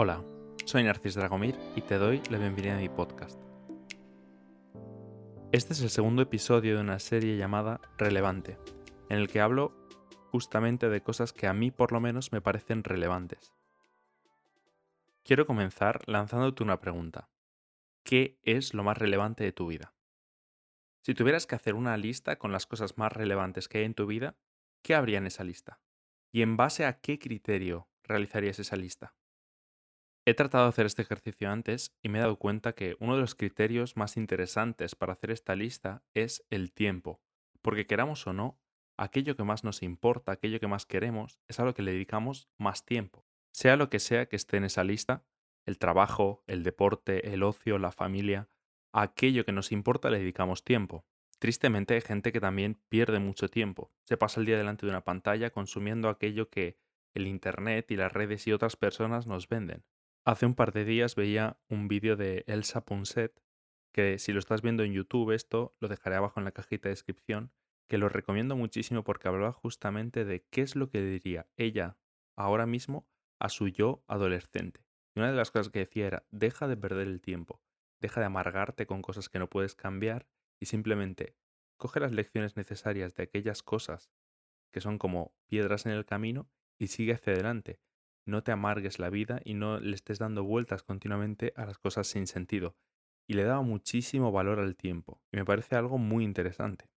Hola, soy Narcis Dragomir y te doy la bienvenida a mi podcast. Este es el segundo episodio de una serie llamada Relevante, en el que hablo justamente de cosas que a mí por lo menos me parecen relevantes. Quiero comenzar lanzándote una pregunta. ¿Qué es lo más relevante de tu vida? Si tuvieras que hacer una lista con las cosas más relevantes que hay en tu vida, ¿qué habría en esa lista? ¿Y en base a qué criterio realizarías esa lista? He tratado de hacer este ejercicio antes y me he dado cuenta que uno de los criterios más interesantes para hacer esta lista es el tiempo, porque queramos o no, aquello que más nos importa, aquello que más queremos, es a lo que le dedicamos más tiempo. Sea lo que sea que esté en esa lista, el trabajo, el deporte, el ocio, la familia, a aquello que nos importa le dedicamos tiempo. Tristemente hay gente que también pierde mucho tiempo. Se pasa el día delante de una pantalla consumiendo aquello que el Internet y las redes y otras personas nos venden. Hace un par de días veía un vídeo de Elsa Ponset, que si lo estás viendo en YouTube esto lo dejaré abajo en la cajita de descripción, que lo recomiendo muchísimo porque hablaba justamente de qué es lo que diría ella ahora mismo a su yo adolescente. Y una de las cosas que decía era, deja de perder el tiempo, deja de amargarte con cosas que no puedes cambiar y simplemente coge las lecciones necesarias de aquellas cosas que son como piedras en el camino y sigue hacia adelante. No te amargues la vida y no le estés dando vueltas continuamente a las cosas sin sentido. Y le daba muchísimo valor al tiempo, y me parece algo muy interesante.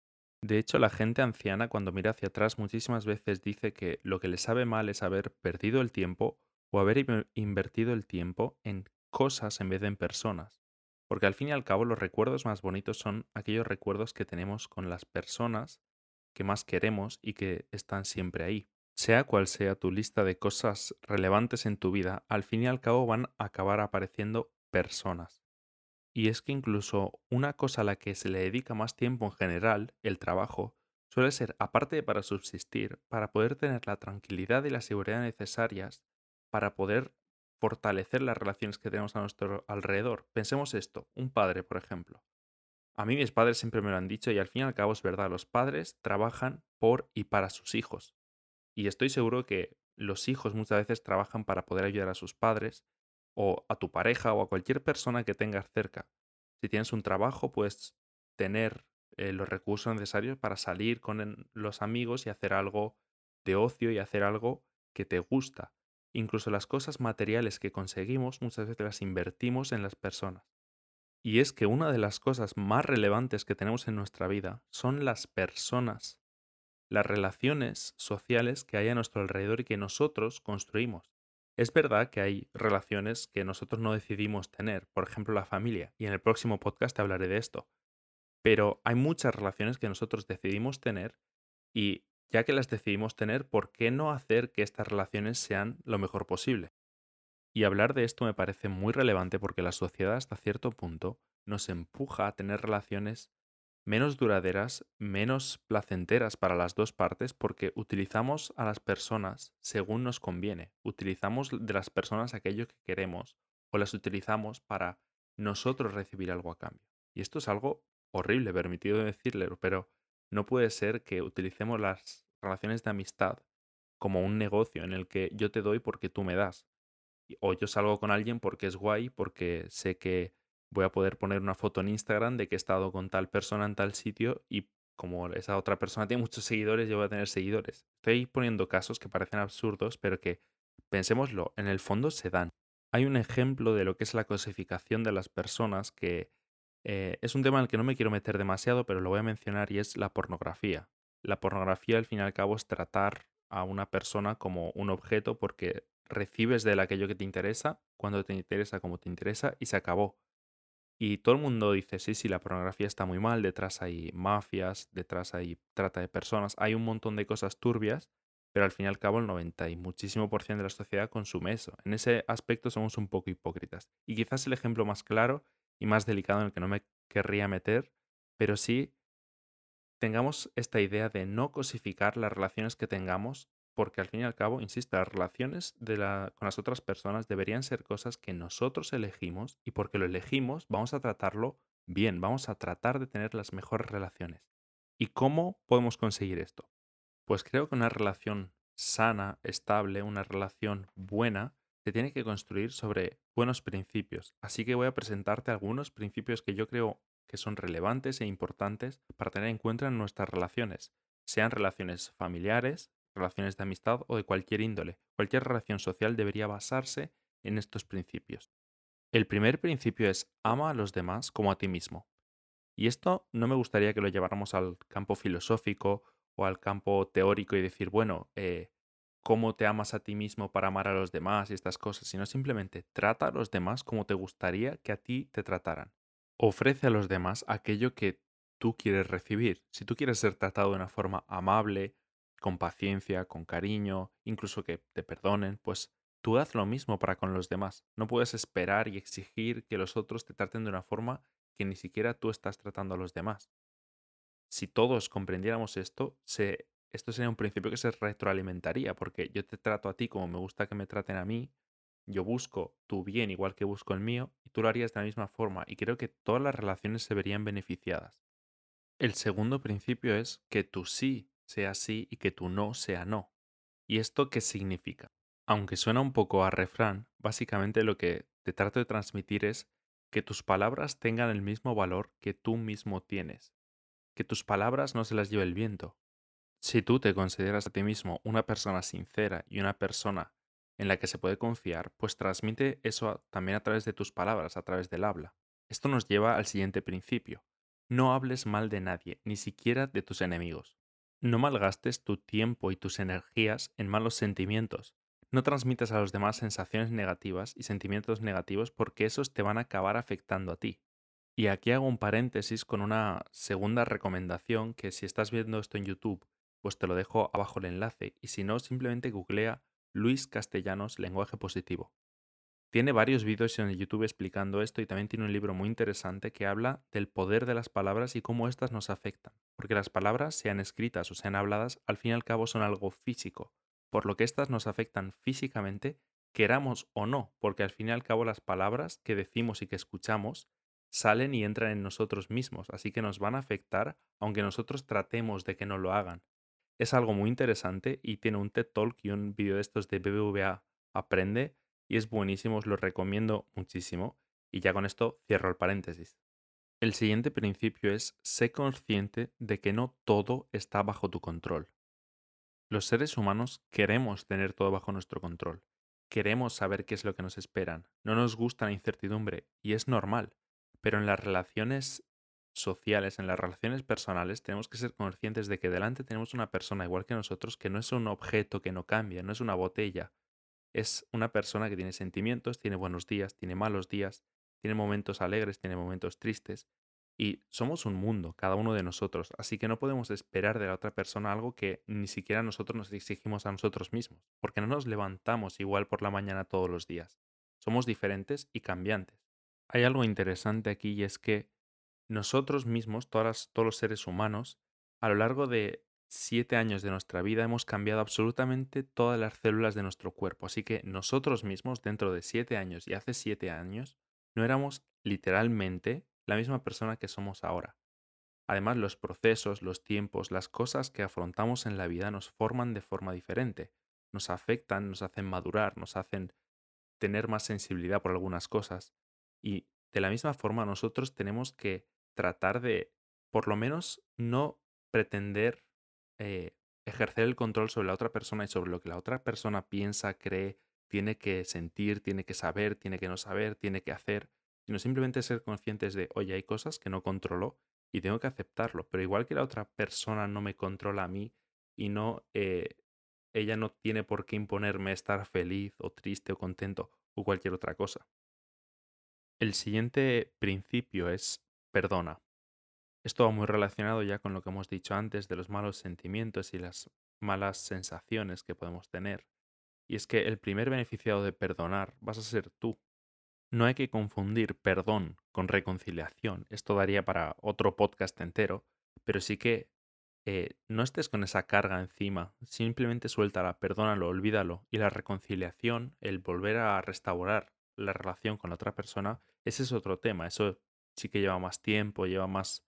De hecho, la gente anciana cuando mira hacia atrás muchísimas veces dice que lo que le sabe mal es haber perdido el tiempo o haber invertido el tiempo en cosas en vez de en personas. Porque al fin y al cabo los recuerdos más bonitos son aquellos recuerdos que tenemos con las personas que más queremos y que están siempre ahí. Sea cual sea tu lista de cosas relevantes en tu vida, al fin y al cabo van a acabar apareciendo personas. Y es que incluso una cosa a la que se le dedica más tiempo en general, el trabajo, suele ser, aparte de para subsistir, para poder tener la tranquilidad y la seguridad necesarias para poder fortalecer las relaciones que tenemos a nuestro alrededor. Pensemos esto, un padre, por ejemplo. A mí mis padres siempre me lo han dicho y al fin y al cabo es verdad, los padres trabajan por y para sus hijos. Y estoy seguro que los hijos muchas veces trabajan para poder ayudar a sus padres o a tu pareja o a cualquier persona que tengas cerca. Si tienes un trabajo, puedes tener eh, los recursos necesarios para salir con los amigos y hacer algo de ocio y hacer algo que te gusta. Incluso las cosas materiales que conseguimos muchas veces las invertimos en las personas. Y es que una de las cosas más relevantes que tenemos en nuestra vida son las personas, las relaciones sociales que hay a nuestro alrededor y que nosotros construimos. Es verdad que hay relaciones que nosotros no decidimos tener, por ejemplo la familia, y en el próximo podcast hablaré de esto. Pero hay muchas relaciones que nosotros decidimos tener y ya que las decidimos tener, ¿por qué no hacer que estas relaciones sean lo mejor posible? Y hablar de esto me parece muy relevante porque la sociedad hasta cierto punto nos empuja a tener relaciones menos duraderas, menos placenteras para las dos partes porque utilizamos a las personas según nos conviene. Utilizamos de las personas aquello que queremos o las utilizamos para nosotros recibir algo a cambio. Y esto es algo horrible, permitido decirle, pero no puede ser que utilicemos las relaciones de amistad como un negocio en el que yo te doy porque tú me das. O yo salgo con alguien porque es guay, porque sé que voy a poder poner una foto en Instagram de que he estado con tal persona en tal sitio y como esa otra persona tiene muchos seguidores, yo voy a tener seguidores. Estoy poniendo casos que parecen absurdos, pero que, pensémoslo, en el fondo se dan. Hay un ejemplo de lo que es la cosificación de las personas que eh, es un tema en el que no me quiero meter demasiado, pero lo voy a mencionar y es la pornografía. La pornografía al fin y al cabo es tratar a una persona como un objeto porque recibes de él aquello que te interesa, cuando te interesa, como te interesa, y se acabó. Y todo el mundo dice, sí, sí, la pornografía está muy mal, detrás hay mafias, detrás hay trata de personas, hay un montón de cosas turbias, pero al fin y al cabo el 90 y muchísimo por ciento de la sociedad consume eso. En ese aspecto somos un poco hipócritas. Y quizás el ejemplo más claro y más delicado en el que no me querría meter, pero sí tengamos esta idea de no cosificar las relaciones que tengamos porque al fin y al cabo, insisto, las relaciones de la, con las otras personas deberían ser cosas que nosotros elegimos y porque lo elegimos vamos a tratarlo bien, vamos a tratar de tener las mejores relaciones. ¿Y cómo podemos conseguir esto? Pues creo que una relación sana, estable, una relación buena, se tiene que construir sobre buenos principios. Así que voy a presentarte algunos principios que yo creo que son relevantes e importantes para tener en cuenta en nuestras relaciones, sean relaciones familiares, relaciones de amistad o de cualquier índole. Cualquier relación social debería basarse en estos principios. El primer principio es ama a los demás como a ti mismo. Y esto no me gustaría que lo lleváramos al campo filosófico o al campo teórico y decir, bueno, eh, cómo te amas a ti mismo para amar a los demás y estas cosas, sino simplemente trata a los demás como te gustaría que a ti te trataran. Ofrece a los demás aquello que tú quieres recibir. Si tú quieres ser tratado de una forma amable, con paciencia, con cariño, incluso que te perdonen, pues tú haz lo mismo para con los demás. No puedes esperar y exigir que los otros te traten de una forma que ni siquiera tú estás tratando a los demás. Si todos comprendiéramos esto, esto sería un principio que se retroalimentaría, porque yo te trato a ti como me gusta que me traten a mí, yo busco tu bien igual que busco el mío, y tú lo harías de la misma forma, y creo que todas las relaciones se verían beneficiadas. El segundo principio es que tu sí sea sí y que tu no sea no. ¿Y esto qué significa? Aunque suena un poco a refrán, básicamente lo que te trato de transmitir es que tus palabras tengan el mismo valor que tú mismo tienes. Que tus palabras no se las lleve el viento. Si tú te consideras a ti mismo una persona sincera y una persona en la que se puede confiar, pues transmite eso también a través de tus palabras, a través del habla. Esto nos lleva al siguiente principio. No hables mal de nadie, ni siquiera de tus enemigos. No malgastes tu tiempo y tus energías en malos sentimientos. No transmitas a los demás sensaciones negativas y sentimientos negativos porque esos te van a acabar afectando a ti. Y aquí hago un paréntesis con una segunda recomendación que si estás viendo esto en YouTube, pues te lo dejo abajo el enlace y si no, simplemente googlea Luis Castellanos Lenguaje Positivo. Tiene varios vídeos en YouTube explicando esto y también tiene un libro muy interesante que habla del poder de las palabras y cómo éstas nos afectan. Porque las palabras, sean escritas o sean habladas, al fin y al cabo son algo físico, por lo que éstas nos afectan físicamente, queramos o no, porque al fin y al cabo las palabras que decimos y que escuchamos salen y entran en nosotros mismos, así que nos van a afectar aunque nosotros tratemos de que no lo hagan. Es algo muy interesante y tiene un TED Talk y un vídeo de estos de BBVA Aprende y es buenísimo, os lo recomiendo muchísimo. Y ya con esto cierro el paréntesis. El siguiente principio es sé consciente de que no todo está bajo tu control. Los seres humanos queremos tener todo bajo nuestro control. Queremos saber qué es lo que nos esperan. No nos gusta la incertidumbre y es normal. Pero en las relaciones sociales, en las relaciones personales, tenemos que ser conscientes de que delante tenemos una persona igual que nosotros que no es un objeto que no cambia, no es una botella, es una persona que tiene sentimientos, tiene buenos días, tiene malos días, tiene momentos alegres, tiene momentos tristes. Y somos un mundo, cada uno de nosotros, así que no podemos esperar de la otra persona algo que ni siquiera nosotros nos exigimos a nosotros mismos, porque no nos levantamos igual por la mañana todos los días. Somos diferentes y cambiantes. Hay algo interesante aquí y es que nosotros mismos, todos los seres humanos, a lo largo de siete años de nuestra vida hemos cambiado absolutamente todas las células de nuestro cuerpo. Así que nosotros mismos, dentro de siete años y hace siete años, no éramos literalmente la misma persona que somos ahora. Además, los procesos, los tiempos, las cosas que afrontamos en la vida nos forman de forma diferente. Nos afectan, nos hacen madurar, nos hacen tener más sensibilidad por algunas cosas. Y de la misma forma nosotros tenemos que tratar de, por lo menos, no pretender eh, ejercer el control sobre la otra persona y sobre lo que la otra persona piensa, cree, tiene que sentir, tiene que saber, tiene que no saber, tiene que hacer, sino simplemente ser conscientes de, oye, hay cosas que no controlo y tengo que aceptarlo, pero igual que la otra persona no me controla a mí y no, eh, ella no tiene por qué imponerme estar feliz o triste o contento o cualquier otra cosa. El siguiente principio es perdona. Esto va muy relacionado ya con lo que hemos dicho antes de los malos sentimientos y las malas sensaciones que podemos tener. Y es que el primer beneficiado de perdonar vas a ser tú. No hay que confundir perdón con reconciliación. Esto daría para otro podcast entero, pero sí que eh, no estés con esa carga encima. Simplemente suéltala, perdónalo, olvídalo. Y la reconciliación, el volver a restaurar la relación con la otra persona, ese es otro tema. Eso sí que lleva más tiempo, lleva más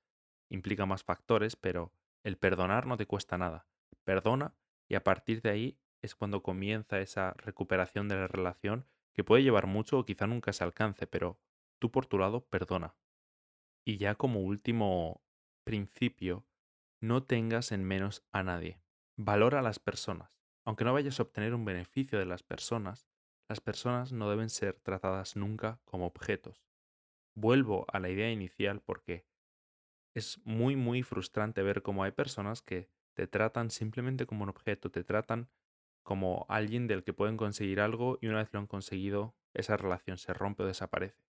implica más factores, pero el perdonar no te cuesta nada. perdona y a partir de ahí es cuando comienza esa recuperación de la relación que puede llevar mucho o quizá nunca se alcance, pero tú por tu lado perdona. Y ya como último principio, no tengas en menos a nadie. Valora a las personas. Aunque no vayas a obtener un beneficio de las personas, las personas no deben ser tratadas nunca como objetos. Vuelvo a la idea inicial porque es muy muy frustrante ver cómo hay personas que te tratan simplemente como un objeto, te tratan como alguien del que pueden conseguir algo y una vez lo han conseguido, esa relación se rompe o desaparece.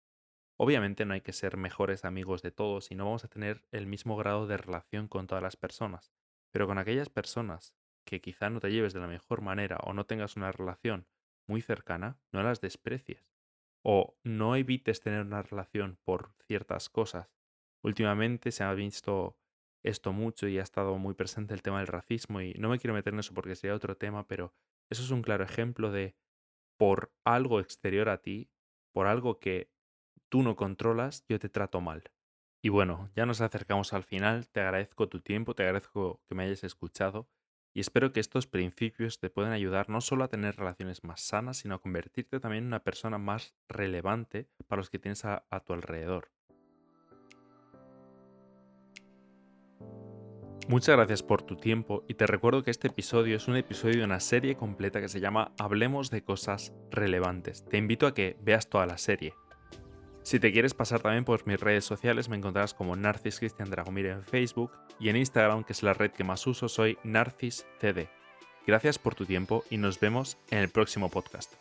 Obviamente no hay que ser mejores amigos de todos y no vamos a tener el mismo grado de relación con todas las personas, pero con aquellas personas que quizá no te lleves de la mejor manera o no tengas una relación muy cercana, no las desprecies. O no evites tener una relación por ciertas cosas. Últimamente se ha visto esto mucho y ha estado muy presente el tema del racismo y no me quiero meter en eso porque sería otro tema, pero eso es un claro ejemplo de por algo exterior a ti, por algo que tú no controlas, yo te trato mal. Y bueno, ya nos acercamos al final, te agradezco tu tiempo, te agradezco que me hayas escuchado y espero que estos principios te puedan ayudar no solo a tener relaciones más sanas, sino a convertirte también en una persona más relevante para los que tienes a, a tu alrededor. Muchas gracias por tu tiempo y te recuerdo que este episodio es un episodio de una serie completa que se llama Hablemos de cosas relevantes. Te invito a que veas toda la serie. Si te quieres pasar también por mis redes sociales, me encontrarás como Narcis Cristian Dragomir en Facebook y en Instagram, que es la red que más uso, soy NarcisCD. Gracias por tu tiempo y nos vemos en el próximo podcast.